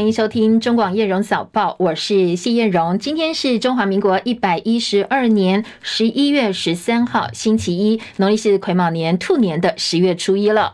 欢迎收听中广叶荣早报，我是谢叶荣。今天是中华民国一百一十二年十一月十三号，星期一，农历是癸卯年兔年的十月初一了。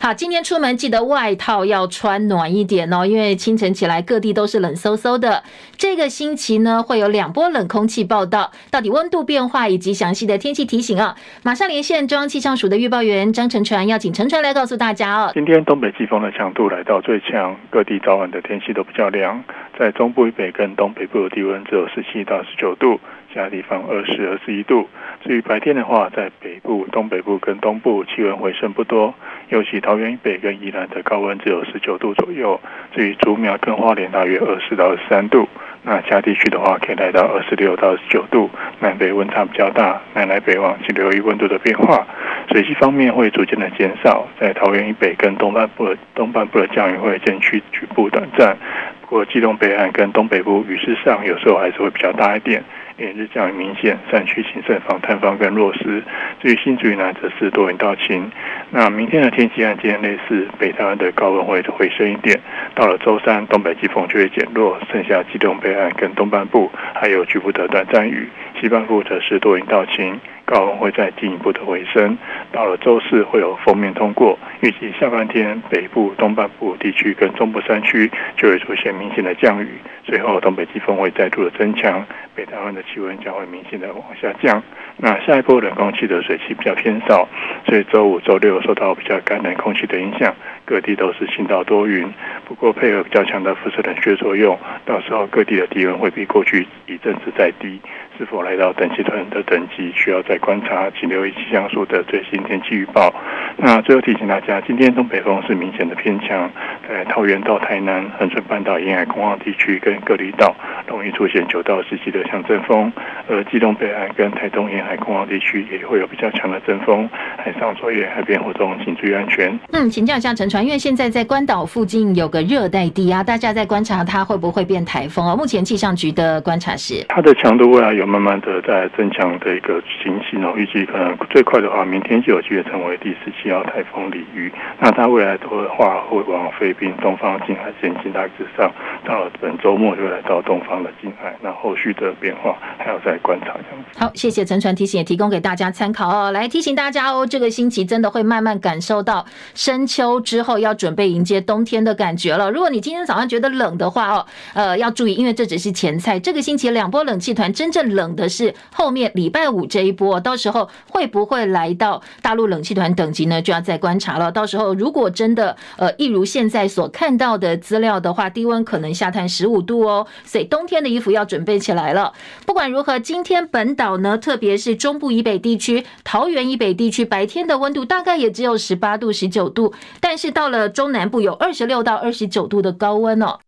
好，今天出门记得外套要穿暖一点哦，因为清晨起来各地都是冷飕飕的。这个星期呢，会有两波冷空气报道，到底温度变化以及详细的天气提醒啊，马上连线中央气象署的预报员张成传，要请成传来告诉大家哦。今天东北季风的强度来到最强，各地早晚的天气都比较凉，在中部以北跟东北部的低温只有十七到十九度，其他地方二十二十一度。至于白天的话，在北部、东北部跟东部气温回升不多，尤其桃园以北跟宜兰的高温只有十九度左右。至于竹苗跟花莲大约二十到二十三度。那其他地区的话，可以来到二十六到十九度，南北温差比较大，南来北往请留意温度的变化。水汽方面会逐渐的减少，在桃园以北跟东半部的东半部的降雨会渐趋局部短暂。不过基隆北岸跟东北部雨势上有时候还是会比较大一点。连日降雨明显，山区请慎防探方跟落实。至于新竹以南则是多云到晴。那明天的天气案件类似，北台湾的高温会回升一点。到了周三，东北季风就会减弱，剩下机动北岸跟东半部还有局部的短暂雨。西半部则是多云到晴。高温会再进一步的回升，到了周四会有锋面通过，预计下半天北部、东半部地区跟中部山区就会出现明显的降雨，随后东北季风会再度的增强，北台湾的气温将会明显的往下降。那下一波冷空气的水汽比较偏少，所以周五、周六受到比较干冷空气的影响，各地都是晴到多云。不过配合较强的辐射冷却作用，到时候各地的低温会比过去一阵子再低。是否来到等级团的等级，需要再观察，请留意气象署的最新天气预报。那最后提醒大家，今天东北风是明显的偏强，在桃园到台南、恒春半岛沿海空旷地区跟各离岛，容易出现九到十级的强阵风。而基隆北岸跟台东沿海空旷地区也会有比较强的阵风，海上作业、海边活动请注意安全。嗯，请教一下陈船，因为现在在关岛附近有个热带低压，大家在观察它会不会变台风啊？目前气象局的观察是，它的强度未来有。慢慢的在增强的一个情形哦，预计可能最快的话，明天就有机会成为第十七号台风鲤鱼。那它未来的话会往菲律宾东方近海前进，大致上到了本周末就来到东方的近海。那后续的变化还要再观察这样子。好，谢谢陈传提醒，也提供给大家参考哦。来提醒大家哦，这个星期真的会慢慢感受到深秋之后要准备迎接冬天的感觉了。如果你今天早上觉得冷的话哦，呃，要注意，因为这只是前菜。这个星期两波冷气团真正。冷的是后面礼拜五这一波，到时候会不会来到大陆冷气团等级呢？就要再观察了。到时候如果真的呃一如现在所看到的资料的话，低温可能下探十五度哦，所以冬天的衣服要准备起来了。不管如何，今天本岛呢，特别是中部以北地区、桃园以北地区，白天的温度大概也只有十八度、十九度，但是到了中南部有二十六到二十九度的高温哦。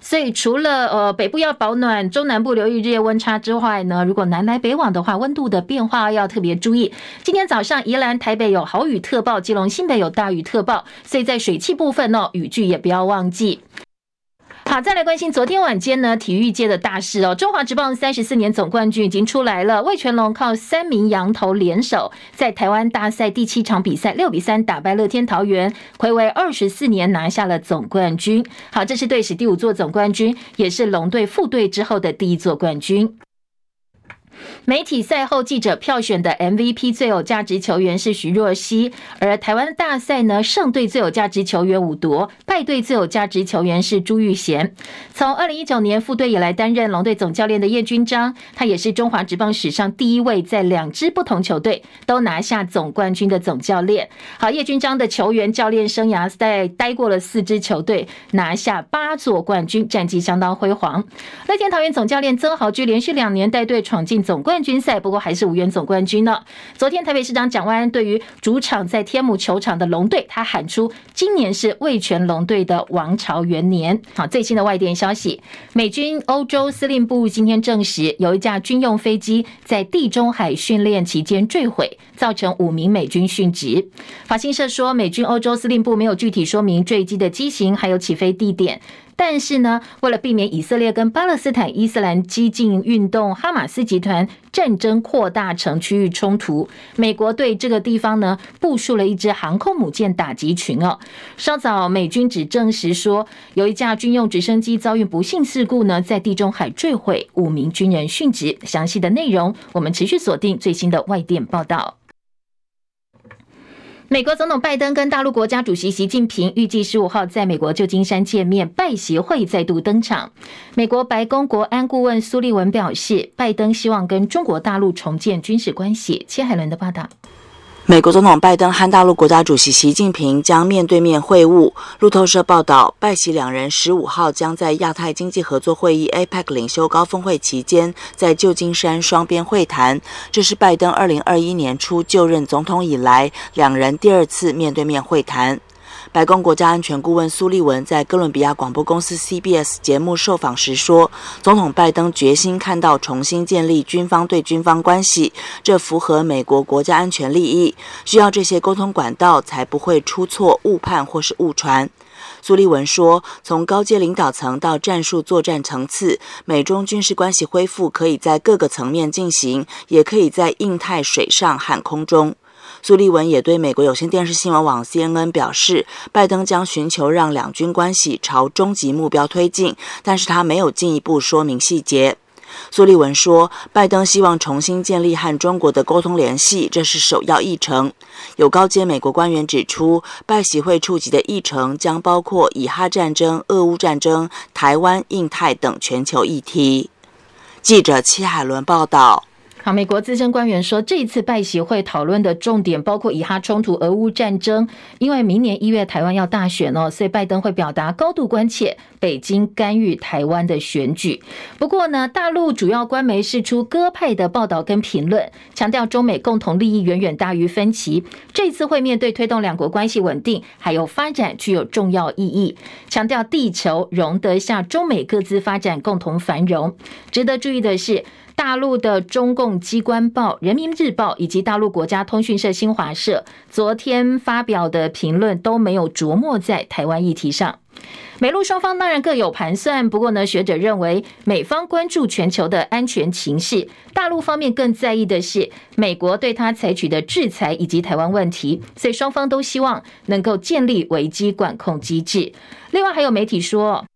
所以除了呃北部要保暖，中南部留意日夜温差之外呢，如果南来北往的话，温度的变化要特别注意。今天早上宜兰、台北有豪雨特报，基隆、新北有大雨特报，所以在水汽部分呢，雨具也不要忘记。好，再来关心昨天晚间呢，体育界的大事哦。中华职棒三十四年总冠军已经出来了，魏全龙靠三名羊头联手，在台湾大赛第七场比赛六比三打败乐天桃园，睽违二十四年拿下了总冠军。好，这是队史第五座总冠军，也是龙队副队之后的第一座冠军。媒体赛后记者票选的 MVP 最有价值球员是徐若曦，而台湾大赛呢，胜队最有价值球员武夺，败队最有价值球员是朱玉贤。从二零一九年复队以来担任龙队总教练的叶君璋，他也是中华职棒史上第一位在两支不同球队都拿下总冠军的总教练。好，叶君璋的球员教练生涯在待过了四支球队，拿下八座冠军，战绩相当辉煌。乐天桃园总教练曾豪駒连续两年带队闯进总冠军赛，不过还是无缘总冠军呢。昨天台北市长蒋万安对于主场在天母球场的龙队，他喊出今年是味全龙队的王朝元年。好，最新的外电消息，美军欧洲司令部今天证实，有一架军用飞机在地中海训练期间坠毁，造成五名美军殉职。法新社说，美军欧洲司令部没有具体说明坠机的机型还有起飞地点。但是呢，为了避免以色列跟巴勒斯坦伊斯兰激进运动哈马斯集团战争扩大成区域冲突，美国对这个地方呢部署了一支航空母舰打击群哦。稍早美军只证实说，有一架军用直升机遭遇不幸事故呢，在地中海坠毁，五名军人殉职。详细的内容，我们持续锁定最新的外电报道。美国总统拜登跟大陆国家主席习近平预计十五号在美国旧金山见面，拜协会再度登场。美国白宫国安顾问苏利文表示，拜登希望跟中国大陆重建军事关系。切海伦的报道。美国总统拜登和大陆国家主席习近平将面对面会晤。路透社报道，拜习两人十五号将在亚太经济合作会议 （APEC） 领袖高峰会期间在旧金山双边会谈。这是拜登二零二一年初就任总统以来两人第二次面对面会谈。白宫国家安全顾问苏利文在哥伦比亚广播公司 CBS 节目受访时说：“总统拜登决心看到重新建立军方对军方关系，这符合美国国家安全利益。需要这些沟通管道，才不会出错、误判或是误传。”苏利文说：“从高阶领导层到战术作战层次，美中军事关系恢复可以在各个层面进行，也可以在印太水上和空中。”苏利文也对美国有线电视新闻网 CNN 表示，拜登将寻求让两军关系朝终极目标推进，但是他没有进一步说明细节。苏利文说，拜登希望重新建立和中国的沟通联系，这是首要议程。有高阶美国官员指出，拜习会触及的议程将包括以哈战争、俄乌战争、台湾、印太等全球议题。记者戚海伦报道。好，美国资深官员说，这一次拜习会讨论的重点包括以哈冲突、俄乌战争。因为明年一月台湾要大选哦，所以拜登会表达高度关切北京干预台湾的选举。不过呢，大陆主要官媒释出鸽派的报道跟评论，强调中美共同利益远远大于分歧。这次会面对推动两国关系稳定还有发展具有重要意义，强调地球容得下中美各自发展、共同繁荣。值得注意的是。大陆的中共机关报《人民日报》以及大陆国家通讯社新华社昨天发表的评论都没有着墨在台湾议题上。美陆双方当然各有盘算，不过呢，学者认为美方关注全球的安全情势，大陆方面更在意的是美国对他采取的制裁以及台湾问题，所以双方都希望能够建立危机管控机制。另外，还有媒体说。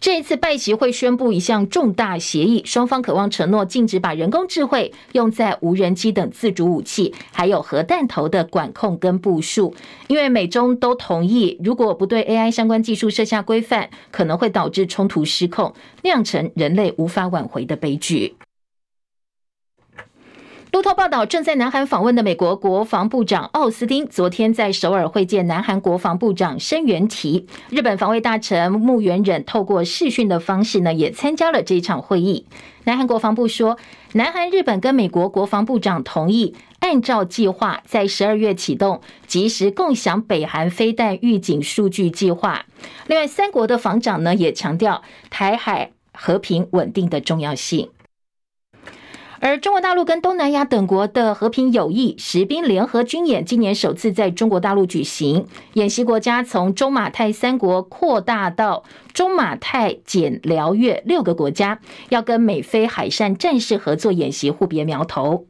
这一次拜习会宣布一项重大协议，双方渴望承诺禁止把人工智慧用在无人机等自主武器，还有核弹头的管控跟部署。因为美中都同意，如果不对 AI 相关技术设下规范，可能会导致冲突失控，酿成人类无法挽回的悲剧。路透报道，正在南韩访问的美国国防部长奥斯汀昨天在首尔会见南韩国防部长申元提，日本防卫大臣木原忍透过视讯的方式呢，也参加了这一场会议。南韩国防部说，南韩、日本跟美国国防部长同意按照计划，在十二月启动即时共享北韩飞弹预警数据计划。另外，三国的防长呢也强调台海和平稳定的重要性。而中国大陆跟东南亚等国的和平友谊实兵联合军演今年首次在中国大陆举行，演习国家从中马泰三国扩大到中马泰柬辽越六个国家，要跟美菲海上战士合作演习，互别苗头。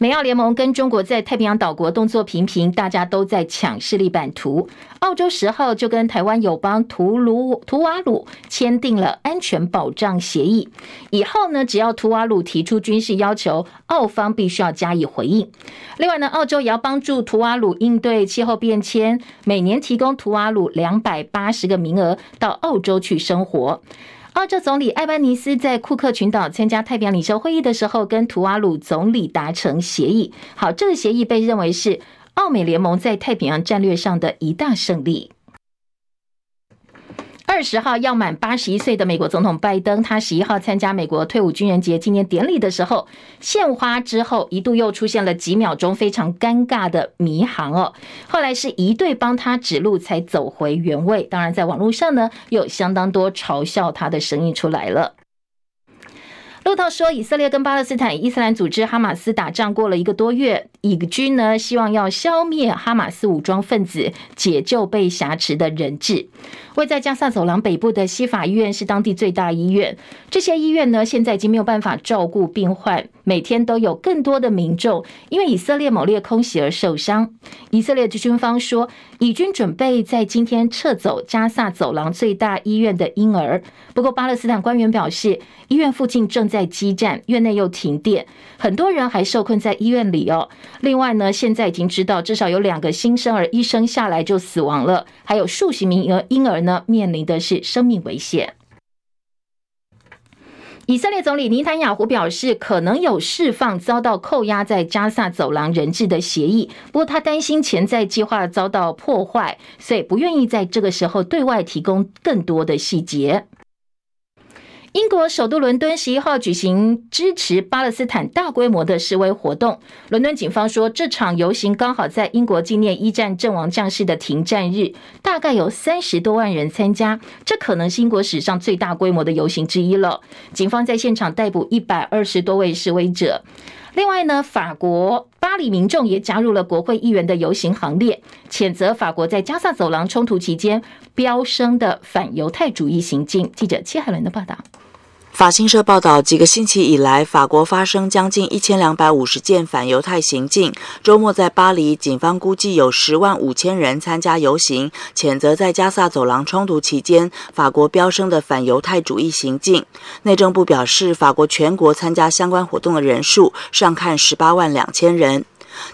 美澳联盟跟中国在太平洋岛国动作频频，大家都在抢势力版图。澳洲十号就跟台湾友邦图卢图瓦鲁签订了安全保障协议，以后呢，只要图瓦鲁提出军事要求，澳方必须要加以回应。另外呢，澳洲也要帮助图瓦鲁应对气候变迁，每年提供图瓦鲁两百八十个名额到澳洲去生活。澳洲总理艾班尼斯在库克群岛参加太平洋领袖会议的时候，跟图瓦鲁总理达成协议。好，这个协议被认为是澳美联盟在太平洋战略上的一大胜利。二十号要满八十一岁的美国总统拜登，他十一号参加美国退伍军人节纪念典礼的时候，献花之后一度又出现了几秒钟非常尴尬的迷航哦。后来是一队帮他指路，才走回原位。当然，在网络上呢，有相当多嘲笑他的声音出来了。路透说，以色列跟巴勒斯坦伊斯兰组织哈马斯打仗过了一个多月，以军呢希望要消灭哈马斯武装分子，解救被挟持的人质。位在加萨走廊北部的西法医院是当地最大医院。这些医院呢，现在已经没有办法照顾病患，每天都有更多的民众因为以色列猛烈空袭而受伤。以色列军方说，以军准备在今天撤走加萨走廊最大医院的婴儿。不过，巴勒斯坦官员表示，医院附近正在激战，院内又停电，很多人还受困在医院里哦。另外呢，现在已经知道至少有两个新生儿一生下来就死亡了，还有数十名婴儿呢。面临的是生命危险。以色列总理尼坦雅胡表示，可能有释放遭到扣押在加萨走廊人质的协议，不过他担心潜在计划遭到破坏，所以不愿意在这个时候对外提供更多的细节。英国首都伦敦十一号举行支持巴勒斯坦大规模的示威活动。伦敦警方说，这场游行刚好在英国纪念一战阵亡将士的停战日，大概有三十多万人参加，这可能是英国史上最大规模的游行之一了。警方在现场逮捕一百二十多位示威者。另外呢，法国黎民众也加入了国会议员的游行行列，谴责法国在加萨走廊冲突期间飙升的反犹太主义行径。记者戚海伦的报道。法新社报道，几个星期以来，法国发生将近一千两百五十件反犹太行径。周末在巴黎，警方估计有十万五千人参加游行，谴责在加萨走廊冲突期间法国飙升的反犹太主义行径。内政部表示，法国全国参加相关活动的人数上看十八万两千人。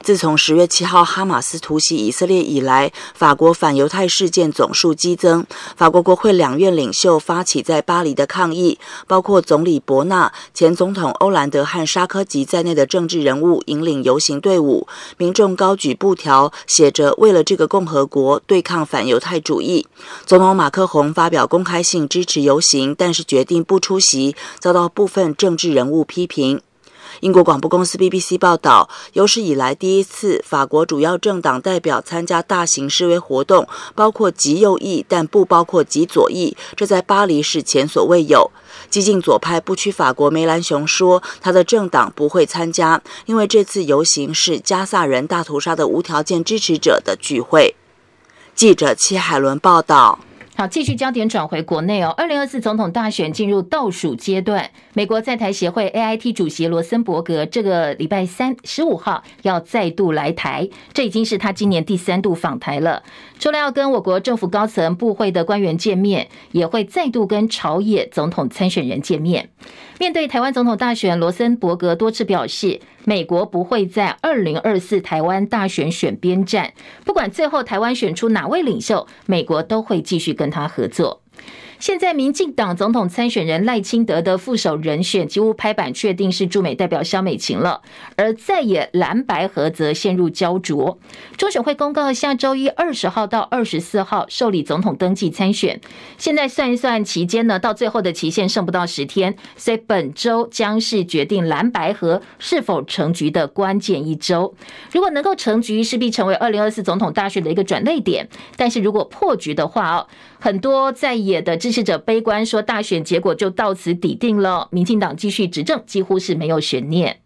自从十月七号哈马斯突袭以色列以来，法国反犹太事件总数激增。法国国会两院领袖发起在巴黎的抗议，包括总理伯纳、前总统欧兰德和沙科吉在内的政治人物引领游行队伍，民众高举布条，写着“为了这个共和国，对抗反犹太主义”。总统马克宏发表公开信支持游行，但是决定不出席，遭到部分政治人物批评。英国广播公司 BBC 报道，有史以来第一次，法国主要政党代表参加大型示威活动，包括极右翼，但不包括极左翼。这在巴黎是前所未有。激进左派不屈法国梅兰雄说，他的政党不会参加，因为这次游行是加萨人大屠杀的无条件支持者的聚会。记者戚海伦报道。好，继续焦点转回国内哦。二零二四总统大选进入倒数阶段，美国在台协会 AIT 主席罗森伯格这个礼拜三十五号要再度来台，这已经是他今年第三度访台了。除了要跟我国政府高层部会的官员见面，也会再度跟朝野总统参选人见面。面对台湾总统大选，罗森伯格多次表示，美国不会在二零二四台湾大选选边站，不管最后台湾选出哪位领袖，美国都会继续跟他合作。现在，民进党总统参选人赖清德的副手人选几乎拍板确定是驻美代表萧美琴了，而在野蓝白合则陷入焦灼。中选会公告下周一二十号到二十四号受理总统登记参选。现在算一算期间呢，到最后的期限剩不到十天，所以本周将是决定蓝白合是否成局的关键一周。如果能够成局，势必成为二零二四总统大选的一个转捩点。但是如果破局的话哦，很多在野的支持者悲观说，大选结果就到此抵定了，民进党继续执政几乎是没有悬念。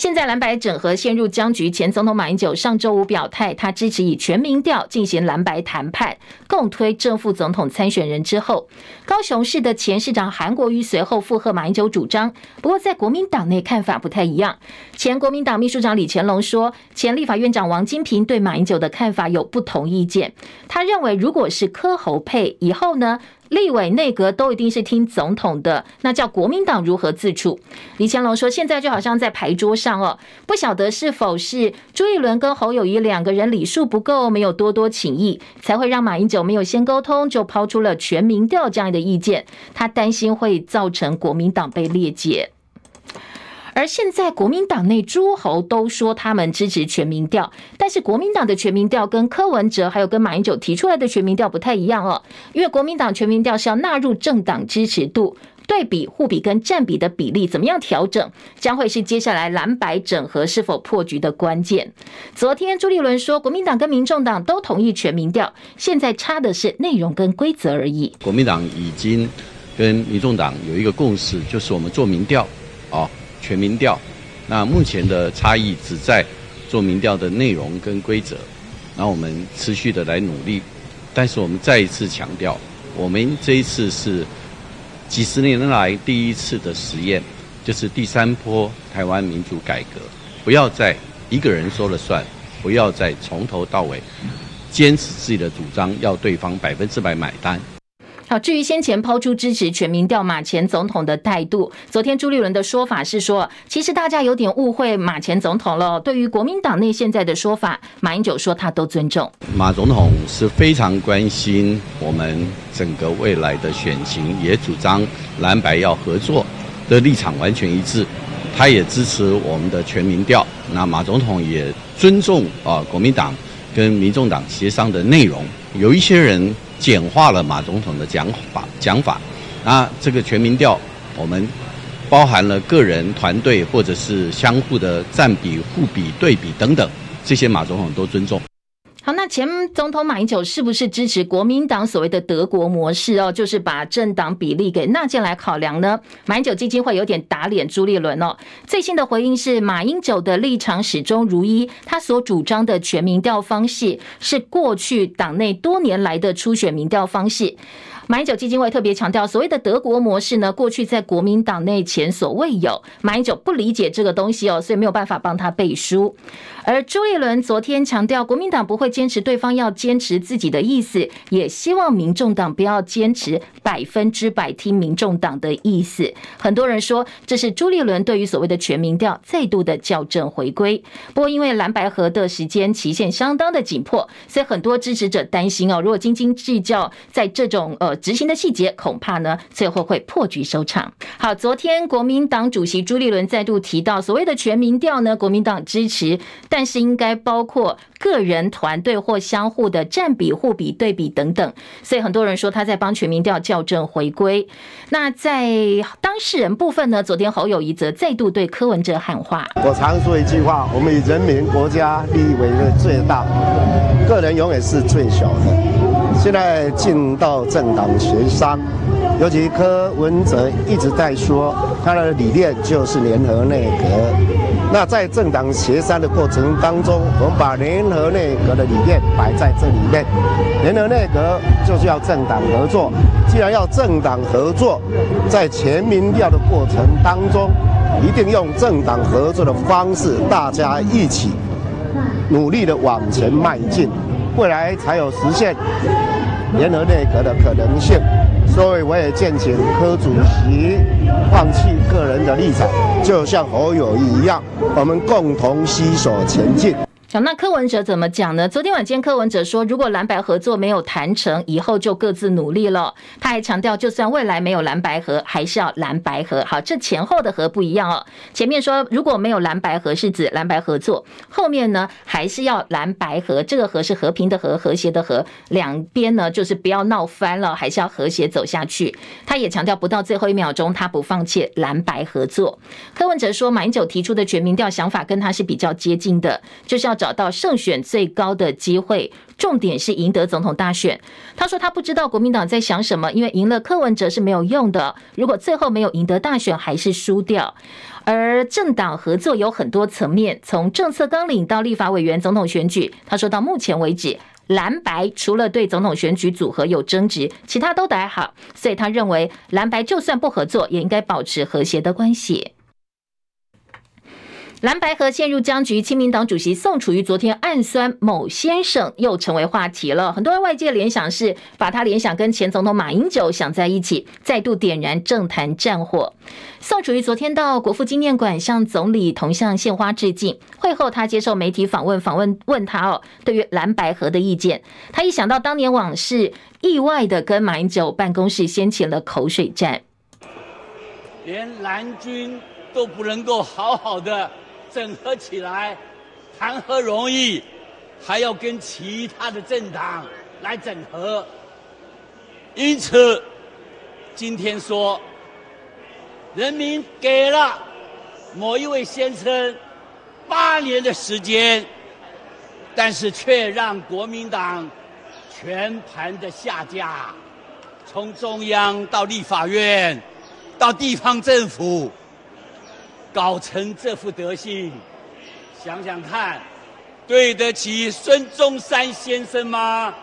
现在蓝白整合陷入僵局，前总统马英九上周五表态，他支持以全民调进行蓝白谈判，共推正副总统参选人之后，高雄市的前市长韩国瑜随后附和马英九主张。不过在国民党内看法不太一样，前国民党秘书长李乾龙说，前立法院长王金平对马英九的看法有不同意见，他认为如果是柯侯配以后呢，立委内阁都一定是听总统的，那叫国民党如何自处？李乾龙说，现在就好像在牌桌上哦，不晓得是否是朱一伦跟侯友谊两个人礼数不够，没有多多请意，才会让马英九没有先沟通就抛出了全民调这样的意见。他担心会造成国民党被裂解。而现在国民党内诸侯都说他们支持全民调，但是国民党的全民调跟柯文哲还有跟马英九提出来的全民调不太一样哦，因为国民党全民调是要纳入政党支持度对比、互比跟占比的比例怎么样调整，将会是接下来蓝白整合是否破局的关键。昨天朱立伦说，国民党跟民众党都同意全民调，现在差的是内容跟规则而已。国民党已经。跟民众党有一个共识，就是我们做民调，啊，全民调。那目前的差异只在做民调的内容跟规则，那我们持续的来努力。但是我们再一次强调，我们这一次是几十年来第一次的实验，就是第三波台湾民主改革，不要再一个人说了算，不要再从头到尾坚持自己的主张，要对方百分之百买单。好，至于先前抛出支持全民调马前总统的态度，昨天朱立伦的说法是说，其实大家有点误会马前总统了。对于国民党内现在的说法，马英九说他都尊重。马总统是非常关心我们整个未来的选情，也主张蓝白要合作的立场完全一致，他也支持我们的全民调。那马总统也尊重啊国民党跟民众党协商的内容。有一些人。简化了马总统的讲法讲法，啊这个全民调，我们包含了个人、团队或者是相互的占比、互比、对比等等，这些马总统都尊重。那前总统马英九是不是支持国民党所谓的德国模式哦？就是把政党比例给纳进来考量呢？马英九基金会有点打脸朱立伦哦。最新的回应是，马英九的立场始终如一，他所主张的全民调方式是过去党内多年来的初选民调方式。马英九基金会特别强调，所谓的德国模式呢，过去在国民党内前所未有。马英九不理解这个东西哦，所以没有办法帮他背书。而朱立伦昨天强调，国民党不会坚持对方要坚持自己的意思，也希望民众党不要坚持百分之百听民众党的意思。很多人说，这是朱立伦对于所谓的全民调再度的校正回归。不过，因为蓝白河的时间期限相当的紧迫，所以很多支持者担心哦，如果斤斤计较在这种呃。执行的细节恐怕呢，最后会破局收场。好，昨天国民党主席朱立伦再度提到，所谓的全民调呢，国民党支持，但是应该包括个人、团队或相互的占比、互比、对比等等。所以很多人说他在帮全民调校正回归。那在当事人部分呢，昨天侯友宜则再度对柯文哲喊话：我常说一句话，我们以人民、国家利益为最大，个人永远是最小的。现在进到政党协商，尤其柯文哲一直在说他的理念就是联合内阁。那在政党协商的过程当中，我们把联合内阁的理念摆在这里面。联合内阁就是要政党合作。既然要政党合作，在全民调的过程当中，一定用政党合作的方式，大家一起努力的往前迈进。未来才有实现联合内阁的可能性，所以我也建请柯主席放弃个人的立场，就像侯友谊一样，我们共同携手前进。那柯文哲怎么讲呢？昨天晚间柯文哲说，如果蓝白合作没有谈成，以后就各自努力了。他还强调，就算未来没有蓝白合，还是要蓝白合。好，这前后的合不一样哦。前面说如果没有蓝白合是指蓝白合作，后面呢还是要蓝白合。这个合是和平的和，和谐的和，两边呢就是不要闹翻了，还是要和谐走下去。他也强调，不到最后一秒钟，他不放弃蓝白合作。柯文哲说，马英九提出的全民调想法跟他是比较接近的，就是要。找到胜选最高的机会，重点是赢得总统大选。他说他不知道国民党在想什么，因为赢了柯文哲是没有用的。如果最后没有赢得大选，还是输掉。而政党合作有很多层面，从政策纲领到立法委员、总统选举。他说到目前为止，蓝白除了对总统选举组合有争执，其他都还好。所以他认为蓝白就算不合作，也应该保持和谐的关系。蓝白河陷入僵局，亲民党主席宋楚瑜昨天暗酸某先生又成为话题了。很多人外界联想是把他联想跟前总统马英九想在一起，再度点燃政坛战火。宋楚瑜昨天到国父纪念馆向总理铜像献花致敬，会后他接受媒体访问，访问问他哦，对于蓝白河的意见。他一想到当年往事，意外的跟马英九办公室掀起了口水战，连蓝军都不能够好好的。整合起来，谈何容易？还要跟其他的政党来整合。因此，今天说，人民给了某一位先生八年的时间，但是却让国民党全盘的下架，从中央到立法院，到地方政府，搞成这副德行，想想看，对得起孙中山先生吗？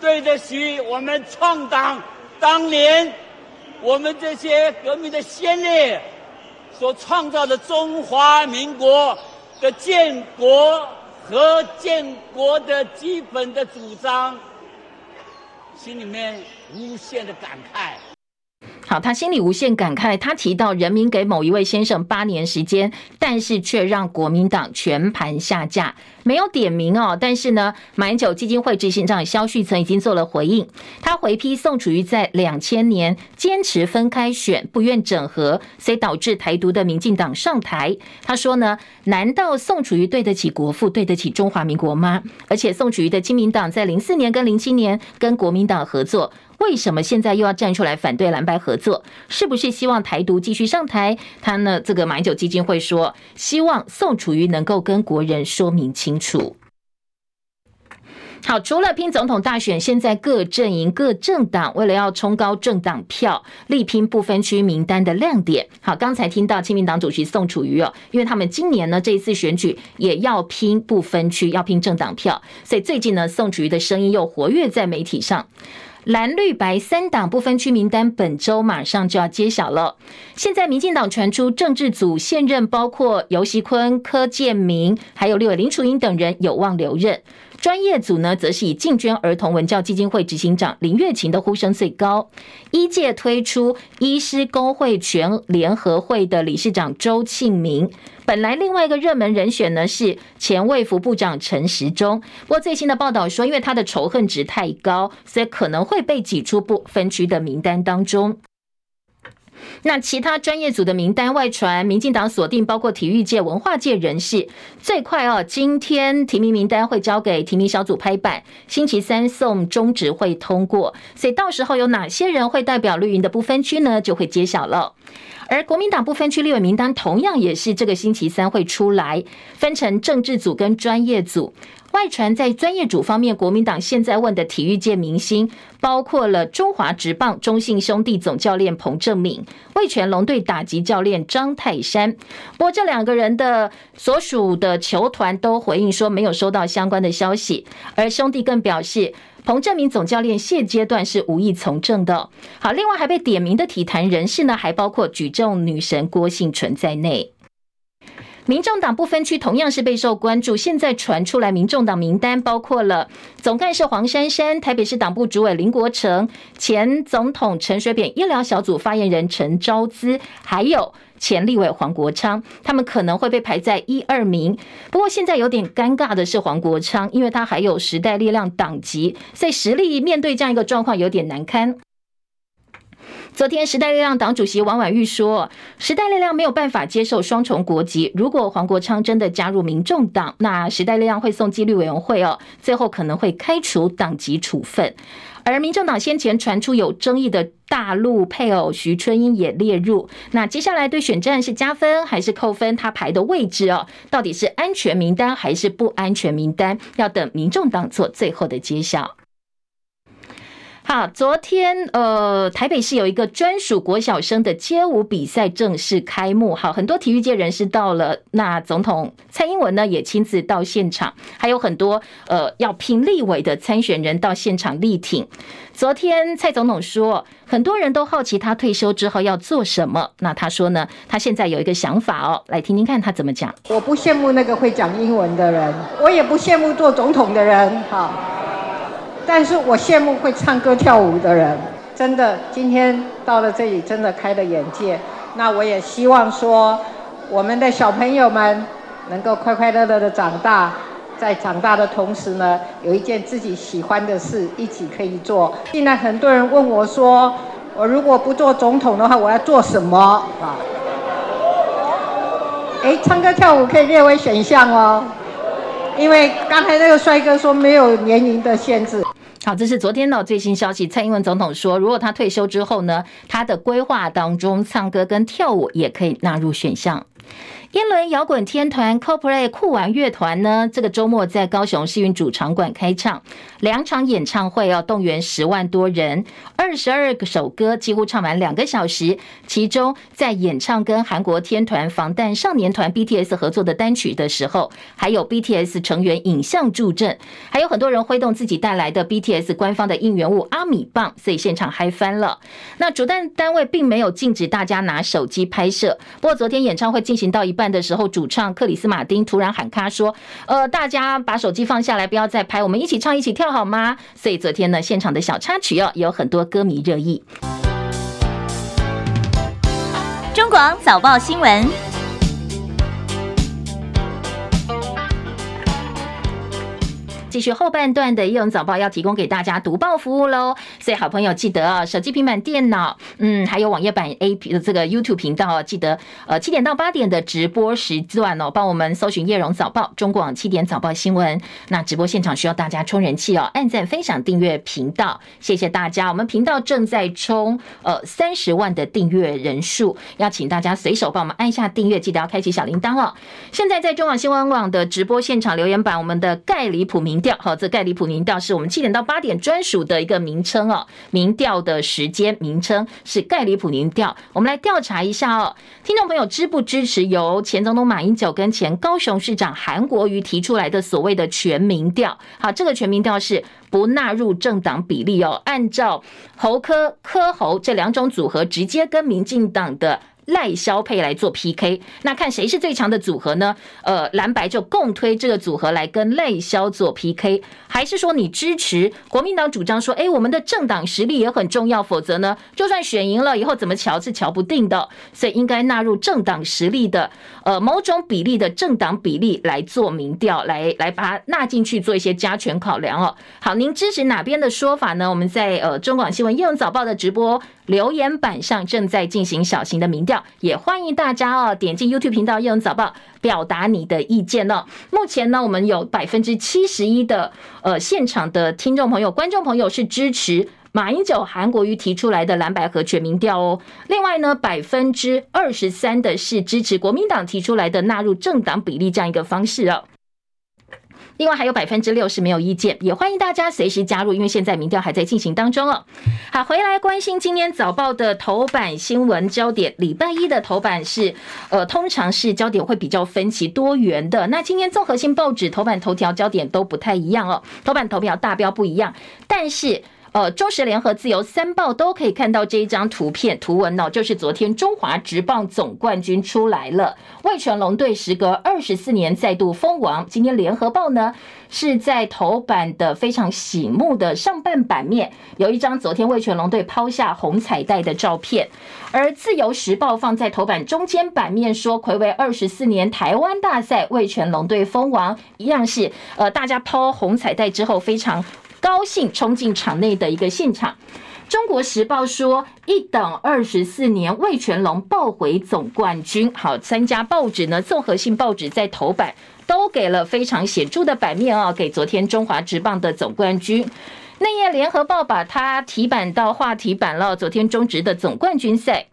对得起我们创党当年我们这些革命的先烈所创造的中华民国的建国和建国的基本的主张？心里面无限的感慨。好，他心里无限感慨。他提到，人民给某一位先生八年时间，但是却让国民党全盘下架。没有点名哦，但是呢，马英九基金会执行长萧旭岑已经做了回应。他回批宋楚瑜在两千年坚持分开选，不愿整合，所以导致台独的民进党上台。他说呢，难道宋楚瑜对得起国父，对得起中华民国吗？而且宋楚瑜的亲民党在零四年跟零七年跟国民党合作。为什么现在又要站出来反对蓝白合作？是不是希望台独继续上台？他呢？这个马英九基金会说，希望宋楚瑜能够跟国人说明清楚。好，除了拼总统大选，现在各阵营、各政党为了要冲高政党票，力拼不分区名单的亮点。好，刚才听到亲民党主席宋楚瑜哦，因为他们今年呢这一次选举也要拼不分区，要拼政党票，所以最近呢宋楚瑜的声音又活跃在媒体上。蓝绿白三党不分区名单本周马上就要揭晓了。现在民进党传出政治组现任包括尤熙坤、柯建明，还有六位林楚英等人有望留任。专业组呢，则是以进捐儿童文教基金会执行长林月琴的呼声最高。医界推出医师公会全联合会的理事长周庆明。本来另外一个热门人选呢是前卫福部长陈时中，不过最新的报道说，因为他的仇恨值太高，所以可能会被挤出不分区的名单当中。那其他专业组的名单外传，民进党锁定包括体育界、文化界人士，最快哦，今天提名名单会交给提名小组拍板，星期三送中执会通过，所以到时候有哪些人会代表绿营的不分区呢，就会揭晓了。而国民党不分区立委名单同样也是这个星期三会出来，分成政治组跟专业组。外传在专业组方面，国民党现在问的体育界明星，包括了中华职棒中信兄弟总教练彭政闵、味全龙队打击教练张泰山。不过这两个人的所属的球团都回应说没有收到相关的消息，而兄弟更表示，彭政闵总教练现阶段是无意从政的。好，另外还被点名的体坛人士呢，还包括举重女神郭婞淳在内。民众党不分区同样是备受关注。现在传出来，民众党名单包括了总干事黄珊珊、台北市党部主委林国成、前总统陈水扁医疗小组发言人陈昭姿，还有前立委黄国昌，他们可能会被排在一二名。不过现在有点尴尬的是黄国昌，因为他还有时代力量党籍，所以实力面对这样一个状况有点难堪。昨天，时代力量党主席王婉玉说，时代力量没有办法接受双重国籍。如果黄国昌真的加入民众党，那时代力量会送纪律委员会哦，最后可能会开除党籍处分。而民众党先前传出有争议的大陆配偶徐春英也列入。那接下来对选战是加分还是扣分？他排的位置哦，到底是安全名单还是不安全名单？要等民众党做最后的揭晓。好，昨天呃，台北市有一个专属国小生的街舞比赛正式开幕。好，很多体育界人士到了，那总统蔡英文呢也亲自到现场，还有很多呃要拼立委的参选人到现场力挺。昨天蔡总统说，很多人都好奇他退休之后要做什么。那他说呢，他现在有一个想法哦，来听听看他怎么讲。我不羡慕那个会讲英文的人，我也不羡慕做总统的人。好。但是我羡慕会唱歌跳舞的人，真的，今天到了这里，真的开了眼界。那我也希望说，我们的小朋友们能够快快乐乐的长大，在长大的同时呢，有一件自己喜欢的事一起可以做。现在很多人问我说，我如果不做总统的话，我要做什么啊？哎，唱歌跳舞可以列为选项哦，因为刚才那个帅哥说没有年龄的限制。好，这是昨天的最新消息。蔡英文总统说，如果他退休之后呢，他的规划当中，唱歌跟跳舞也可以纳入选项。英伦摇滚天团 CoPlay 酷玩乐团呢，这个周末在高雄市运主场馆开唱，两场演唱会要动员十万多人，二十二个首歌几乎唱完两个小时。其中在演唱跟韩国天团防弹少年团 BTS 合作的单曲的时候，还有 BTS 成员影像助阵，还有很多人挥动自己带来的 BTS 官方的应援物阿米棒，所以现场嗨翻了。那主办单位并没有禁止大家拿手机拍摄，不过昨天演唱会进行到一半的时候，主唱克里斯马丁突然喊卡说：“呃，大家把手机放下来，不要再拍，我们一起唱，一起跳好吗？”所以昨天呢，现场的小插曲哦，有很多歌迷热议。中广早报新闻。继续后半段的《叶荣早报》要提供给大家读报服务喽，所以好朋友记得啊，手机、平板、电脑，嗯，还有网页版 A P 的这个 YouTube 频道，记得呃七点到八点的直播时段哦，帮我们搜寻《叶荣早报》中广七点早报新闻。那直播现场需要大家充人气哦，按赞、分享、订阅频道，谢谢大家。我们频道正在冲呃三十万的订阅人数，要请大家随手帮我们按下订阅，记得要开启小铃铛哦。现在在中广新闻网的直播现场留言板，我们的盖里普明调。好，这盖里普民调是我们七点到八点专属的一个名称哦。民调的时间名称是盖里普民调。我们来调查一下哦，听众朋友支不支持由前总统马英九跟前高雄市长韩国瑜提出来的所谓的全民调？好，这个全民调是不纳入政党比例哦，按照侯科科侯这两种组合，直接跟民进党的。赖萧配来做 PK，那看谁是最强的组合呢？呃，蓝白就共推这个组合来跟赖萧做 PK，还是说你支持国民党主张说，哎，我们的政党实力也很重要，否则呢，就算选赢了以后怎么瞧是瞧不定的，所以应该纳入政党实力的呃某种比例的政党比例来做民调，来来把它纳进去做一些加权考量哦。好，您支持哪边的说法呢？我们在呃中广新闻叶荣早报的直播留言板上正在进行小型的民调。也欢迎大家哦，点进 YouTube 频道《夜闻早报》，表达你的意见哦。目前呢，我们有百分之七十一的呃现场的听众朋友、观众朋友是支持马英九、韩国瑜提出来的蓝白合全民调哦。另外呢，百分之二十三的是支持国民党提出来的纳入政党比例这样一个方式哦。另外还有百分之六是没有意见，也欢迎大家随时加入，因为现在民调还在进行当中哦。好，回来关心今天早报的头版新闻焦点。礼拜一的头版是，呃，通常是焦点会比较分歧多元的。那今天综合性报纸头版头条焦点都不太一样哦，头版头条大标不一样，但是。呃，中时联合自由三报都可以看到这一张图片图文哦，就是昨天中华职棒总冠军出来了，味全龙队时隔二十四年再度封王。今天联合报呢是在头版的非常醒目的上半版面有一张昨天味全龙队抛下红彩带的照片，而自由时报放在头版中间版面说，睽违二十四年台湾大赛味全龙队封王，一样是呃大家抛红彩带之后非常。高兴冲进场内的一个现场，《中国时报》说一等二十四年，味全龙抱回总冠军。好，三家报纸呢，综合性报纸在头版都给了非常显著的版面啊，给昨天中华职棒的总冠军。内页《联合报》把它提版到话题版了，昨天中职的总冠军赛。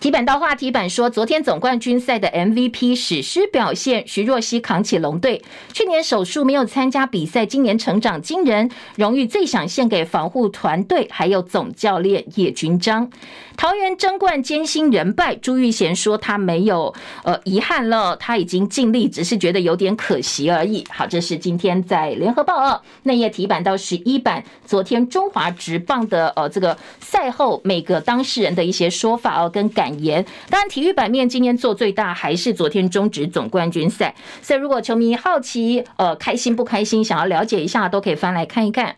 题版到话题版说，昨天总冠军赛的 MVP 史诗表现，徐若曦扛起龙队。去年手术没有参加比赛，今年成长惊人，荣誉最想献给防护团队，还有总教练叶君璋。桃园争冠艰辛人败，朱玉贤说他没有呃遗憾了，他已经尽力，只是觉得有点可惜而已。好，这是今天在联合报二内页题版到十一版，昨天中华职棒的呃这个赛后每个当事人的一些说法哦跟感言。当然，体育版面今天做最大还是昨天中职总冠军赛，所以如果球迷好奇呃开心不开心，想要了解一下，都可以翻来看一看。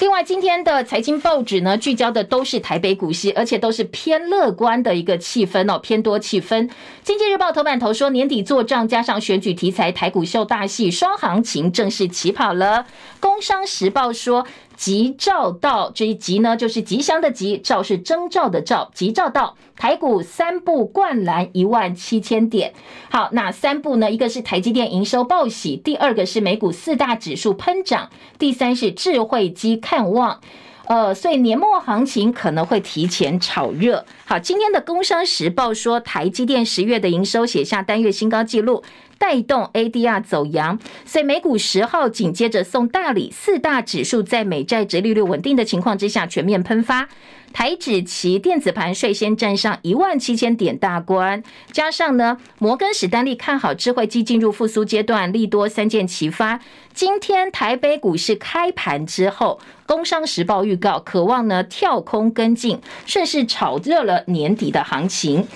另外，今天的财经报纸呢，聚焦的都是台北股市，而且都是偏乐观的一个气氛哦，偏多气氛。经济日报头版头说，年底做账加上选举题材，台股秀大戏，双行情正式起跑了。工商时报说。吉兆到，这一吉呢，就是吉祥的吉；兆是征兆的兆。吉兆到，台股三步灌篮一万七千点。好，那三步呢？一个是台积电营收报喜，第二个是美股四大指数喷涨，第三是智慧机看旺。呃，所以年末行情可能会提前炒热。好，今天的《工商时报》说，台积电十月的营收写下单月新高纪录。带动 ADR 走扬，所以美股十号紧接着送大礼，四大指数在美债殖利率稳定的情况之下全面喷发。台指期电子盘率先站上一万七千点大关，加上呢摩根史丹利看好智慧机进入复苏阶段，利多三箭齐发。今天台北股市开盘之后，工商时报预告渴望呢跳空跟进，顺势炒热了年底的行情。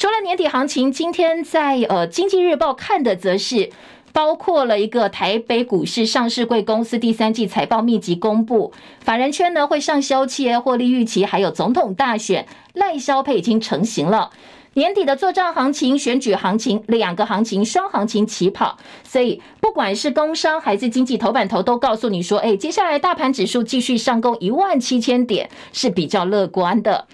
除了年底行情，今天在呃经济日报看的则是包括了一个台北股市上市贵公司第三季财报密集公布，法人圈呢会上修企业获利预期，还有总统大选赖萧配已经成型了，年底的做账行情、选举行情两个行情双行情起跑，所以不管是工商还是经济头版头都告诉你说，哎，接下来大盘指数继续上攻一万七千点是比较乐观的。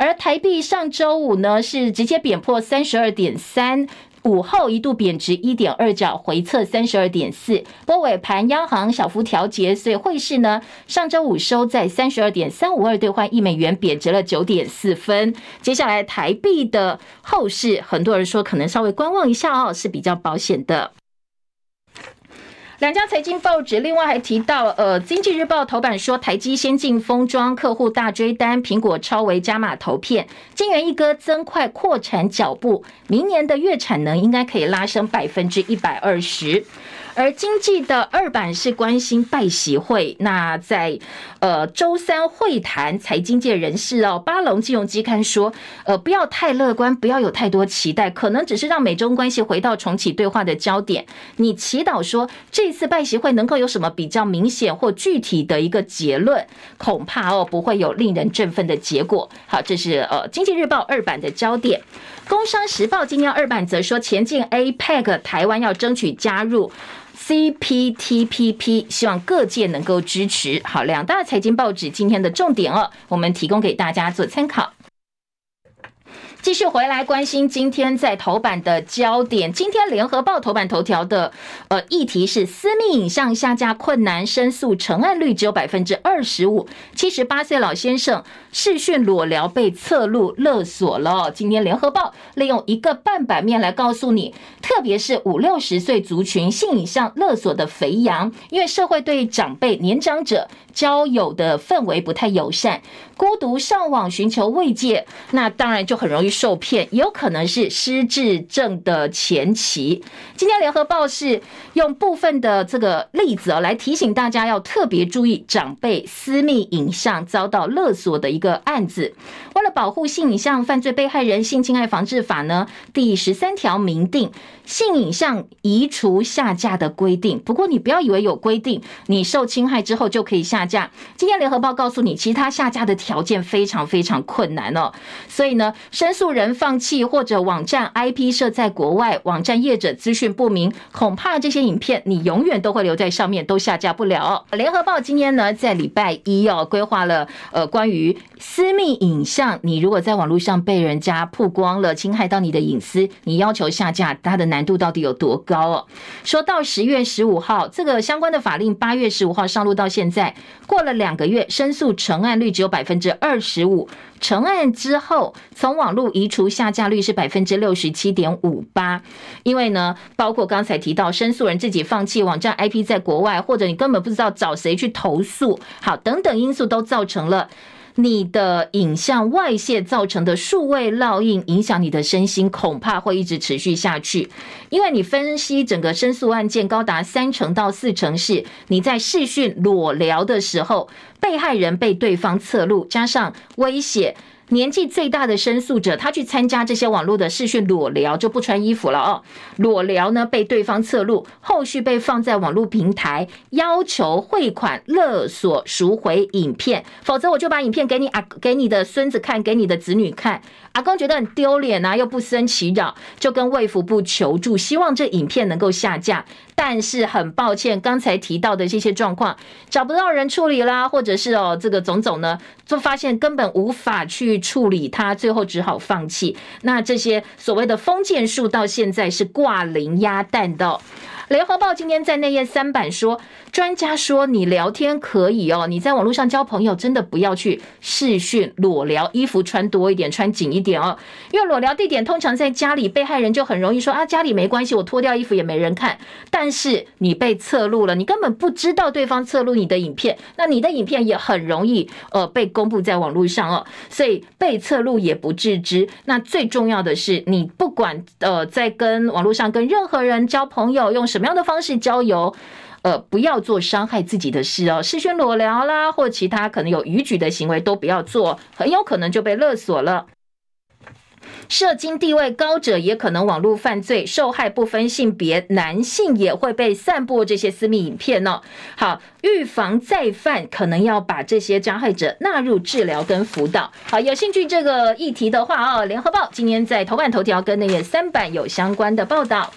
而台币上周五呢，是直接贬破三十二点三，午后一度贬值一点二角，回测三十二点四。波尾盘央行小幅调节，所以汇市呢，上周五收在三十二点三五二兑换一美元，贬值了九点四分。接下来台币的后市，很多人说可能稍微观望一下哦，是比较保险的。两家财经报纸，另外还提到，呃，《经济日报》头版说，台积先进封装客户大追单，苹果超微加码投片，晶圆一哥增快扩产脚步，明年的月产能应该可以拉升百分之一百二十。而经济的二版是关心拜习会，那在呃周三会谈财经界人士哦，巴龙金融机刊说，呃不要太乐观，不要有太多期待，可能只是让美中关系回到重启对话的焦点。你祈祷说这次拜习会能够有什么比较明显或具体的一个结论，恐怕哦不会有令人振奋的结果。好，这是呃经济日报二版的焦点。工商时报今天二版则说，前进 APEC，台湾要争取加入。CPTPP，希望各界能够支持。好，两大财经报纸今天的重点哦，我们提供给大家做参考。继续回来关心今天在头版的焦点。今天联合报头版头条的呃议题是私密影像下架困难，申诉成案率只有百分之二十五。七十八岁老先生视讯裸聊被侧录勒索了。今天联合报利用一个半版面来告诉你，特别是五六十岁族群性影像勒索的肥羊，因为社会对长辈年长者交友的氛围不太友善。孤独上网寻求慰藉，那当然就很容易受骗，也有可能是失智症的前期。今天联合报是用部分的这个例子哦，来提醒大家要特别注意长辈私密影像遭到勒索的一个案子。为了保护性影像犯罪被害人，性侵害防治法呢第十三条明定性影像移除下架的规定。不过你不要以为有规定，你受侵害之后就可以下架。今天联合报告诉你，其他下架的条件非常非常困难哦，所以呢，申诉人放弃或者网站 IP 设在国外，网站业者资讯不明，恐怕这些影片你永远都会留在上面，都下架不了。联合报今天呢，在礼拜一哦，规划了呃关于私密影像，你如果在网络上被人家曝光了，侵害到你的隐私，你要求下架，它的难度到底有多高哦？说到十月十五号，这个相关的法令八月十五号上路到现在，过了两个月，申诉成案率只有百分之二十五，成案之后从网络移除下架率是百分之六十七点五八。因为呢，包括刚才提到申诉人自己放弃网站 IP 在国外，或者你根本不知道找谁去投诉，好，等等因素都造成了。你的影像外泄造成的数位烙印，影响你的身心，恐怕会一直持续下去。因为你分析整个申诉案件，高达三成到四成是你在视讯裸聊的时候，被害人被对方侧录，加上威胁。年纪最大的申诉者，他去参加这些网络的视讯裸聊，就不穿衣服了哦。裸聊呢，被对方侧录，后续被放在网络平台，要求汇款、勒索赎回影片，否则我就把影片给你啊，给你的孙子看，给你的子女看。阿公觉得很丢脸啊，又不生其扰，就跟卫福部求助，希望这影片能够下架。但是很抱歉，刚才提到的这些状况，找不到人处理啦，或者是哦，这个种种呢，就发现根本无法去处理他，最后只好放弃。那这些所谓的封建树到现在是挂零鸭蛋的。联合报今天在内页三版说，专家说你聊天可以哦，你在网络上交朋友真的不要去视讯裸聊，衣服穿多一点，穿紧一点哦，因为裸聊地点通常在家里，被害人就很容易说啊，家里没关系，我脱掉衣服也没人看。但是你被侧录了，你根本不知道对方侧录你的影片，那你的影片也很容易呃被公布在网络上哦，所以被侧录也不自知。那最重要的是，你不管呃在跟网络上跟任何人交朋友，用什么样的方式交友，呃，不要做伤害自己的事哦。视讯裸聊啦，或其他可能有逾矩的行为都不要做，很有可能就被勒索了。社经地位高者也可能网络犯罪，受害不分性别，男性也会被散布这些私密影片哦。好，预防再犯，可能要把这些加害者纳入治疗跟辅导。好，有兴趣这个议题的话哦，联合报今天在头版头条跟内页三版有相关的报道。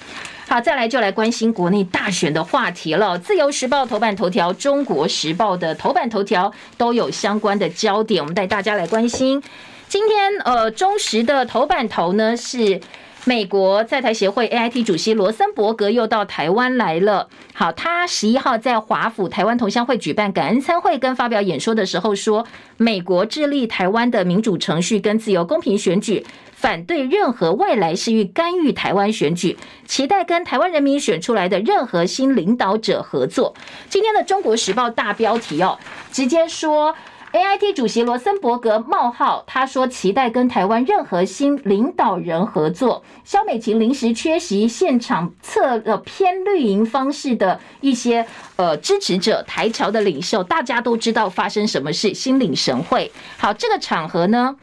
好，再来就来关心国内大选的话题了。自由时报头版头条、中国时报的头版头条都有相关的焦点，我们带大家来关心。今天呃，中时的头版头呢是美国在台协会 AIT 主席罗森伯格又到台湾来了。好，他十一号在华府台湾同乡会举办感恩餐会跟发表演说的时候说，美国致力台湾的民主程序跟自由公平选举。反对任何外来势力干预台湾选举，期待跟台湾人民选出来的任何新领导者合作。今天的《中国时报》大标题哦，直接说 AIT 主席罗森伯格冒号，他说期待跟台湾任何新领导人合作。萧美琴临时缺席现场，测了偏绿营方式的一些呃支持者，台侨的领袖，大家都知道发生什么事，心领神会。好，这个场合呢？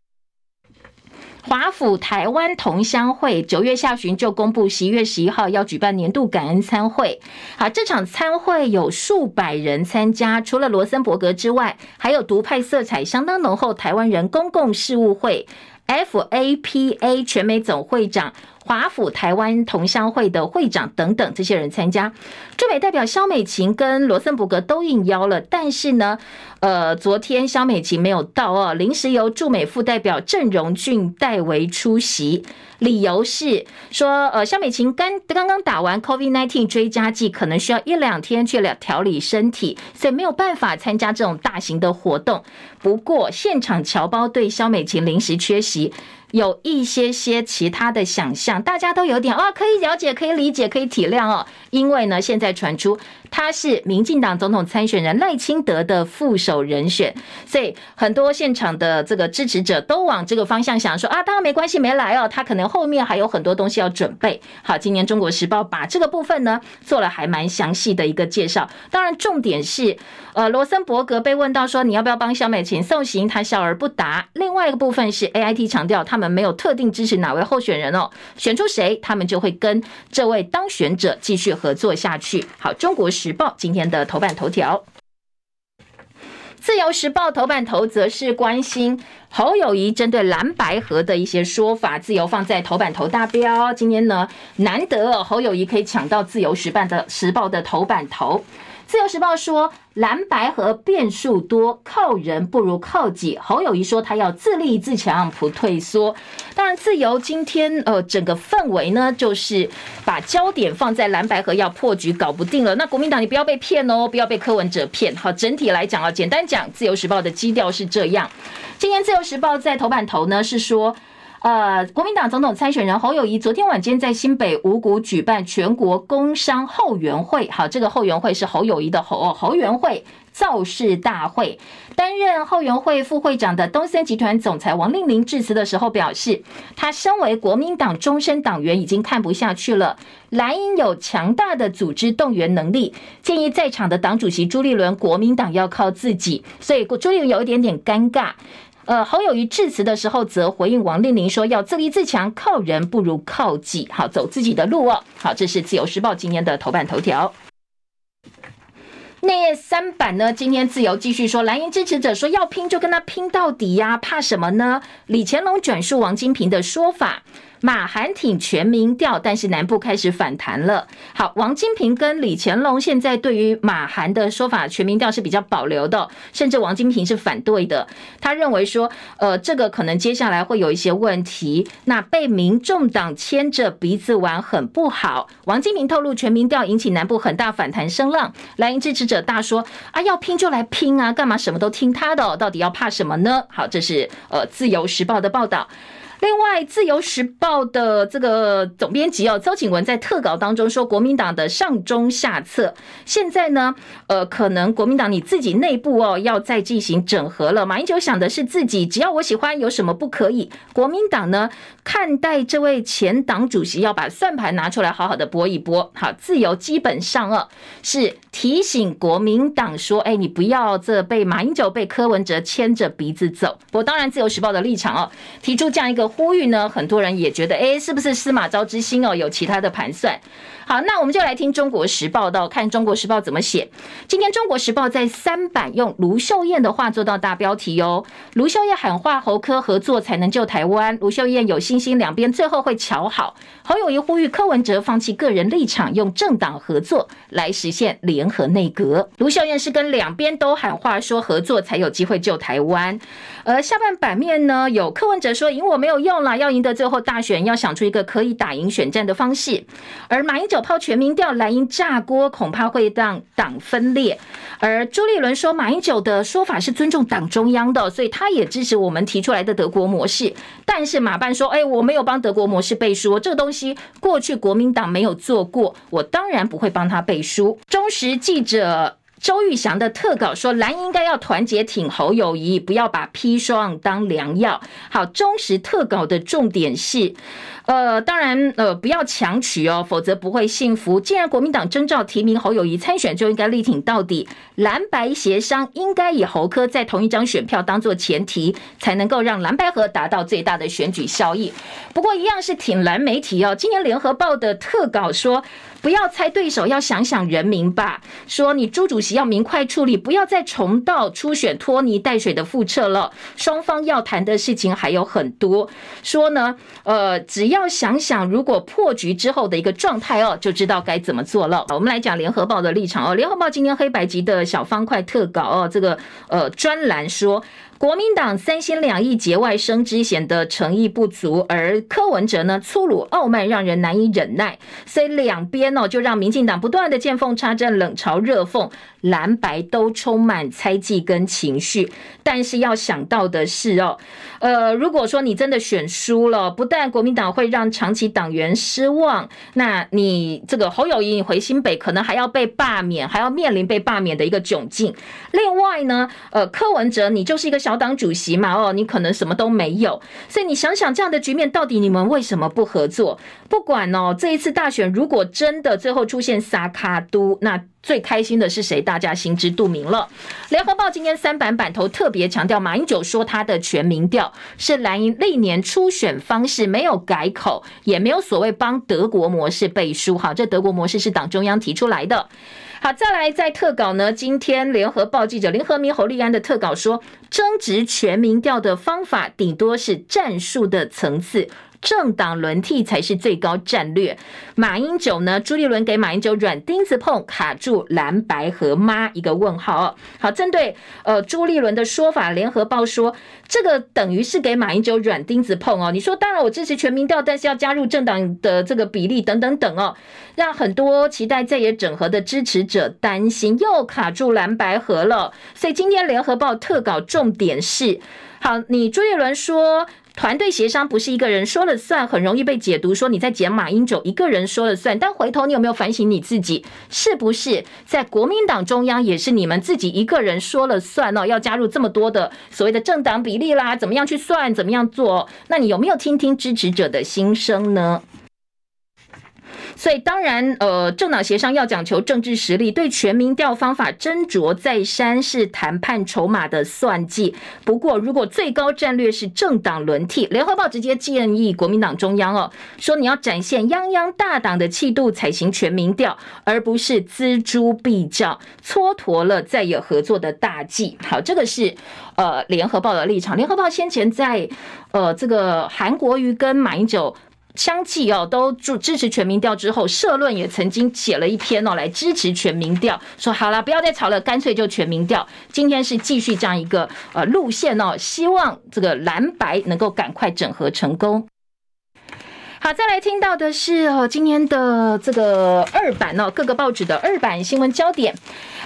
华府台湾同乡会九月下旬就公布，十一月十一号要举办年度感恩餐会。好，这场餐会有数百人参加，除了罗森伯格之外，还有独派色彩相当浓厚台湾人公共事务会 （FAPA） 全美总会长。华府台湾同乡会的会长等等这些人参加，驻美代表肖美琴跟罗森伯格都应邀了，但是呢，呃，昨天肖美琴没有到哦，临时由驻美副代表郑荣俊代为出席，理由是说，呃，肖美琴刚刚刚打完 COVID-19 追加剂，可能需要一两天去了调理身体，所以没有办法参加这种大型的活动。不过现场侨胞对肖美琴临时缺席。有一些些其他的想象，大家都有点啊，可以了解，可以理解，可以体谅哦。因为呢，现在传出他是民进党总统参选人赖清德的副手人选，所以很多现场的这个支持者都往这个方向想说啊，当然没关系，没来哦，他可能后面还有很多东西要准备。好，今年《中国时报》把这个部分呢做了还蛮详细的一个介绍，当然重点是。呃，罗森伯格被问到说，你要不要帮萧美琴送行，他笑而不答。另外一个部分是 AIT 强调，他们没有特定支持哪位候选人哦，选出谁，他们就会跟这位当选者继续合作下去。好，《中国时报》今天的头版头条，《自由时报》头版头则是关心侯友谊针对蓝白河的一些说法，自由放在头版头大标。今天呢，难得侯友谊可以抢到《自由时报》的时报的头版头。自由时报说，蓝白河变数多，靠人不如靠己。侯友宜说，他要自立自强，不退缩。当然，自由今天呃，整个氛围呢，就是把焦点放在蓝白河要破局，搞不定了。那国民党，你不要被骗哦，不要被柯文哲骗。好，整体来讲啊，简单讲，自由时报的基调是这样。今天自由时报在头版头呢，是说。呃，国民党总统参选人侯友宜昨天晚间在新北五股举办全国工商后援会，好，这个后援会是侯友宜的侯侯援会造势大会。担任后援会副会长的东森集团总裁王令麟致辞的时候表示，他身为国民党终身党员，已经看不下去了。蓝营有强大的组织动员能力，建议在场的党主席朱立伦，国民党要靠自己。所以朱立伦有一点点尴尬。呃，侯友谊致辞的时候则回应王令玲说：“要自立自强，靠人不如靠己，好走自己的路哦。”好，这是自由时报今天的头版头条。内页三版呢，今天自由继续说，蓝营支持者说要拼就跟他拼到底呀，怕什么呢？李乾隆转述王金平的说法。马韩挺全民调，但是南部开始反弹了。好，王金平跟李乾龙现在对于马韩的说法，全民调是比较保留的，甚至王金平是反对的。他认为说，呃，这个可能接下来会有一些问题，那被民众党牵着鼻子玩很不好。王金平透露，全民调引起南部很大反弹声浪，蓝营支持者大说啊，要拼就来拼啊，干嘛什么都听他的？到底要怕什么呢？好，这是呃自由时报的报道。另外，《自由时报》的这个总编辑哦，邹景文在特稿当中说，国民党的上中下策，现在呢，呃，可能国民党你自己内部哦，要再进行整合了。马英九想的是自己，只要我喜欢，有什么不可以？国民党呢，看待这位前党主席，要把算盘拿出来，好好的拨一拨。好，自由基本上哦，是提醒国民党说，哎，你不要这被马英九、被柯文哲牵着鼻子走。我，当然，《自由时报》的立场哦，提出这样一个。呼吁呢，很多人也觉得，哎，是不是司马昭之心哦？有其他的盘算。好，那我们就来听《中国时报》的，看《中国时报》怎么写。今天《中国时报》在三版用卢秀燕的话做到大标题哦。卢秀燕喊话侯科合作才能救台湾，卢秀燕有信心两边最后会瞧好。侯友谊呼吁柯文哲放弃个人立场，用政党合作来实现联联合内阁。卢秀燕是跟两边都喊话，说合作才有机会救台湾。而下半版面呢，有柯文哲说赢我没有用了，要赢得最后大选，要想出一个可以打赢选战的方式。而马英九。抛全民调，蓝营炸锅，恐怕会让党分裂。而朱立伦说，马英九的说法是尊重党中央的，所以他也支持我们提出来的德国模式。但是马办说，哎，我没有帮德国模式背书，这个东西过去国民党没有做过，我当然不会帮他背书。中时记者周玉祥的特稿说，蓝应该要团结挺侯友宜，不要把砒霜当良药。好，中时特稿的重点是。呃，当然，呃，不要强取哦，否则不会幸福。既然国民党征召提名侯友宜参选，就应该力挺到底。蓝白协商应该以侯科在同一张选票当做前提，才能够让蓝白合达到最大的选举效益。不过，一样是挺蓝媒体哦。今年联合报的特稿说。不要猜对手，要想想人民吧。说你朱主席要明快处理，不要再重蹈初选拖泥带水的覆辙了。双方要谈的事情还有很多。说呢，呃，只要想想如果破局之后的一个状态哦，就知道该怎么做了。我们来讲联合报的立场哦。联合报今天黑白级的小方块特稿哦，这个呃专栏说。国民党三心两意节外生枝，显得诚意不足；而柯文哲呢，粗鲁傲慢，让人难以忍耐。所以两边哦，就让民进党不断的见缝插针，冷嘲热讽。蓝白都充满猜忌跟情绪，但是要想到的是哦，呃，如果说你真的选输了，不但国民党会让长期党员失望，那你这个侯友谊回新北可能还要被罢免，还要面临被罢免的一个窘境。另外呢，呃，柯文哲你就是一个小小党主席嘛，哦，你可能什么都没有，所以你想想这样的局面，到底你们为什么不合作？不管哦，这一次大选如果真的最后出现撒卡都，那。最开心的是谁？大家心知肚明了。联合报今天三版版头特别强调，马英九说他的全民调是蓝营历年初选方式，没有改口，也没有所谓帮德国模式背书。哈，这德国模式是党中央提出来的。好，再来在特稿呢，今天联合报记者林和明、侯立安的特稿说，争执全民调的方法顶多是战术的层次。政党轮替才是最高战略。马英九呢？朱立伦给马英九软钉子碰，卡住蓝白合吗？一个问号哦。好，针对呃朱立伦的说法，联合报说这个等于是给马英九软钉子碰哦。你说当然我支持全民调，但是要加入政党的这个比例等等等哦，让很多期待在野整合的支持者担心又卡住蓝白合了。所以今天联合报特稿重点是：好，你朱立伦说。团队协商不是一个人说了算，很容易被解读说你在捡马英九一个人说了算。但回头你有没有反省你自己，是不是在国民党中央也是你们自己一个人说了算哦？要加入这么多的所谓的政党比例啦，怎么样去算，怎么样做？那你有没有听听支持者的心声呢？所以当然，呃，政党协商要讲求政治实力，对全民调方法斟酌再三是谈判筹码的算计。不过，如果最高战略是政党轮替，联合报直接建议国民党中央哦，说你要展现泱泱大党的气度才行全民调，而不是锱铢必较，蹉跎了再有合作的大计。好，这个是呃联合报的立场。联合报先前在呃这个韩国瑜跟马英九。相继哦都支支持全民调之后，社论也曾经写了一篇哦来支持全民调，说好了不要再吵了，干脆就全民调。今天是继续这样一个呃路线哦，希望这个蓝白能够赶快整合成功。好，再来听到的是哦，今天的这个二版哦，各个报纸的二版新闻焦点，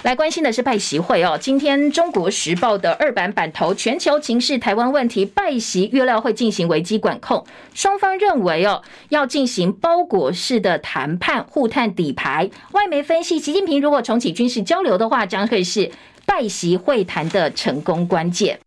来关心的是拜习会哦。今天《中国时报》的二版版头，全球情势、台湾问题，拜习预料会进行危机管控，双方认为哦，要进行包裹式的谈判，互探底牌。外媒分析，习近平如果重启军事交流的话，将会是拜习会谈的成功关键。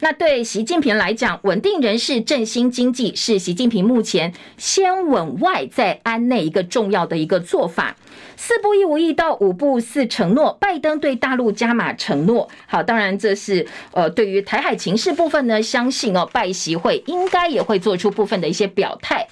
那对习近平来讲，稳定人事、振兴经济是习近平目前先稳外再安内一个重要的一个做法。四步一无意到五步四承诺，拜登对大陆加码承诺。好，当然这是呃对于台海情势部分呢，相信哦拜习会应该也会做出部分的一些表态。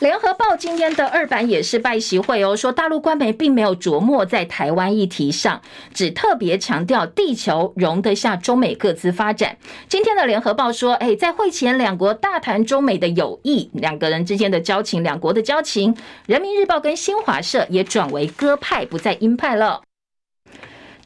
联合报今天的二版也是拜习会哦，说大陆官媒并没有琢磨在台湾议题上，只特别强调地球容得下中美各自发展。今天的联合报说，哎，在会前两国大谈中美的友谊，两个人之间的交情，两国的交情。人民日报跟新华社也转为鸽派，不再鹰派了。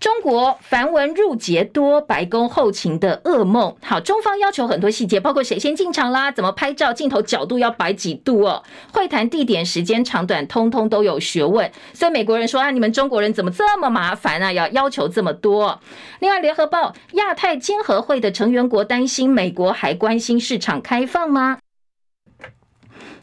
中国繁文缛节多，白宫后勤的噩梦。好，中方要求很多细节，包括谁先进场啦，怎么拍照，镜头角度要摆几度哦。会谈地点、时间长短，通通都有学问。所以美国人说啊，你们中国人怎么这么麻烦啊？要要求这么多。另外，联合报亚太经合会的成员国担心，美国还关心市场开放吗？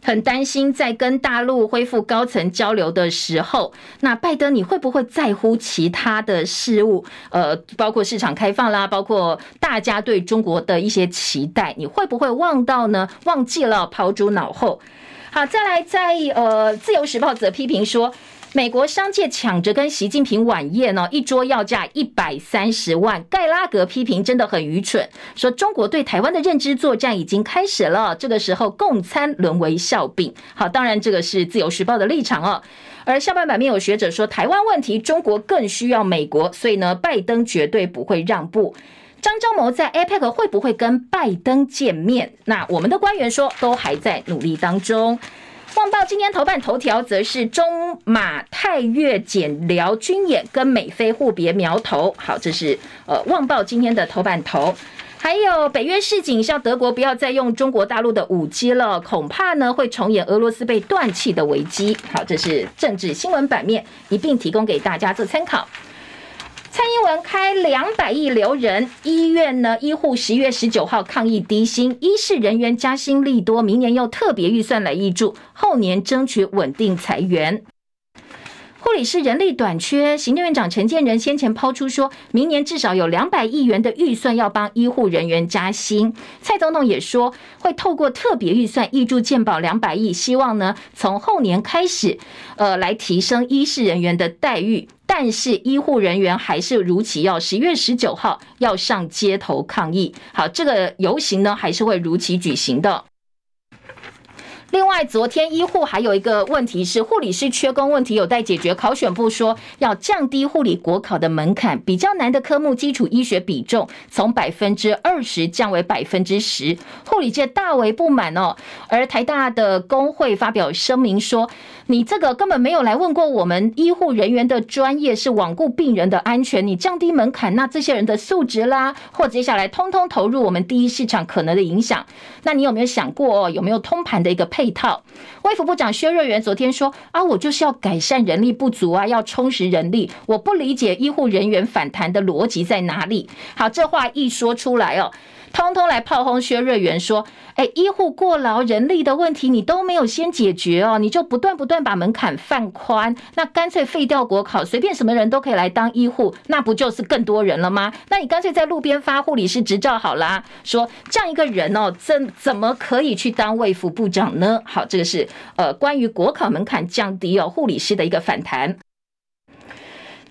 很担心，在跟大陆恢复高层交流的时候，那拜登你会不会在乎其他的事物？呃，包括市场开放啦，包括大家对中国的一些期待，你会不会忘到呢？忘记了，抛诸脑后。好，再来，在呃，《自由时报》则批评说。美国商界抢着跟习近平晚宴呢，一桌要价一百三十万。盖拉格批评真的很愚蠢，说中国对台湾的认知作战已经开始了，这个时候共餐沦为笑柄。好，当然这个是自由时报的立场哦。而下半版面有学者说，台湾问题中国更需要美国，所以呢，拜登绝对不会让步。张忠谋在 APEC 会不会跟拜登见面？那我们的官员说，都还在努力当中。《旺报》今天头版头条则是中马泰越检辽军演跟美菲互别苗头。好，这是呃《旺报》今天的头版头。还有北约示警，叫德国不要再用中国大陆的武器了，恐怕呢会重演俄罗斯被断气的危机。好，这是政治新闻版面，一并提供给大家做参考。蔡英文开两百亿留人，医院呢，医护十月十九号抗议低薪，医事人员加薪利多，明年又特别预算来挹注，后年争取稳定裁员。护理师人力短缺，行政院长陈建仁先前抛出说，明年至少有两百亿元的预算要帮医护人员加薪。蔡总统也说，会透过特别预算挹注健保两百亿，希望呢从后年开始，呃，来提升医事人员的待遇。但是医护人员还是如期要十月十九号要上街头抗议。好，这个游行呢还是会如期举行的。另外，昨天医护还有一个问题是护理师缺工问题有待解决。考选部说要降低护理国考的门槛，比较难的科目基础医学比重从百分之二十降为百分之十，护理界大为不满哦。而台大的工会发表声明说，你这个根本没有来问过我们医护人员的专业，是罔顾病人的安全。你降低门槛，那这些人的素质啦，或接下来通通投入我们第一市场可能的影响，那你有没有想过哦？有没有通盘的一个配？配套，卫福部长薛瑞元昨天说啊，我就是要改善人力不足啊，要充实人力。我不理解医护人员反弹的逻辑在哪里。好，这话一说出来哦。通通来炮轰薛瑞元说：“哎，医护过劳、人力的问题你都没有先解决哦，你就不断不断把门槛放宽，那干脆废掉国考，随便什么人都可以来当医护，那不就是更多人了吗？那你干脆在路边发护理师执照好啦。说这样一个人哦，怎怎么可以去当卫福部长呢？好，这个是呃关于国考门槛降低哦，护理师的一个反弹。”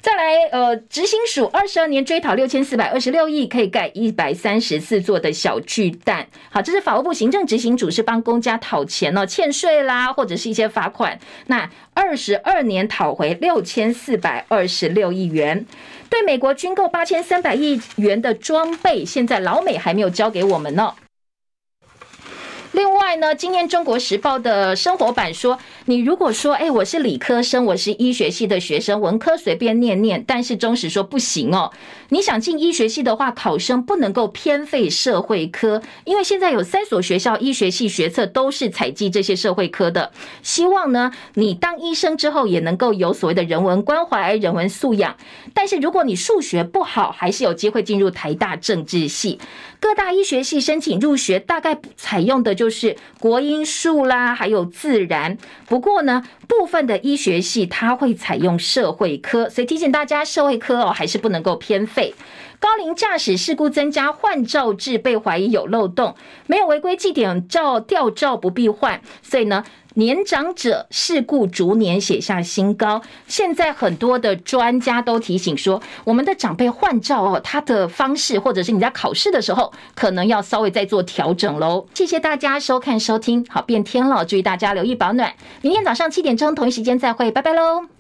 再来，呃，执行署二十二年追讨六千四百二十六亿，可以盖一百三十四座的小巨蛋。好，这是法务部行政执行组是帮公家讨钱哦，欠税啦，或者是一些罚款。那二十二年讨回六千四百二十六亿元，对美国军购八千三百亿元的装备，现在老美还没有交给我们呢。另外呢，今天《中国时报》的生活版说，你如果说，哎，我是理科生，我是医学系的学生，文科随便念念，但是中时说不行哦。你想进医学系的话，考生不能够偏废社会科，因为现在有三所学校医学系学测都是采计这些社会科的。希望呢，你当医生之后也能够有所谓的人文关怀、人文素养。但是如果你数学不好，还是有机会进入台大政治系。各大医学系申请入学，大概采用的就是国英数啦，还有自然。不过呢，部分的医学系它会采用社会科，所以提醒大家，社会科哦还是不能够偏废。高龄驾驶事故增加，换照制被怀疑有漏洞，没有违规记点照吊照不必换，所以呢。年长者事故逐年写下新高，现在很多的专家都提醒说，我们的长辈换照哦，他的方式或者是你在考试的时候，可能要稍微再做调整喽。谢谢大家收看收听，好，变天了，注意大家留意保暖。明天早上七点钟同一时间再会，拜拜喽。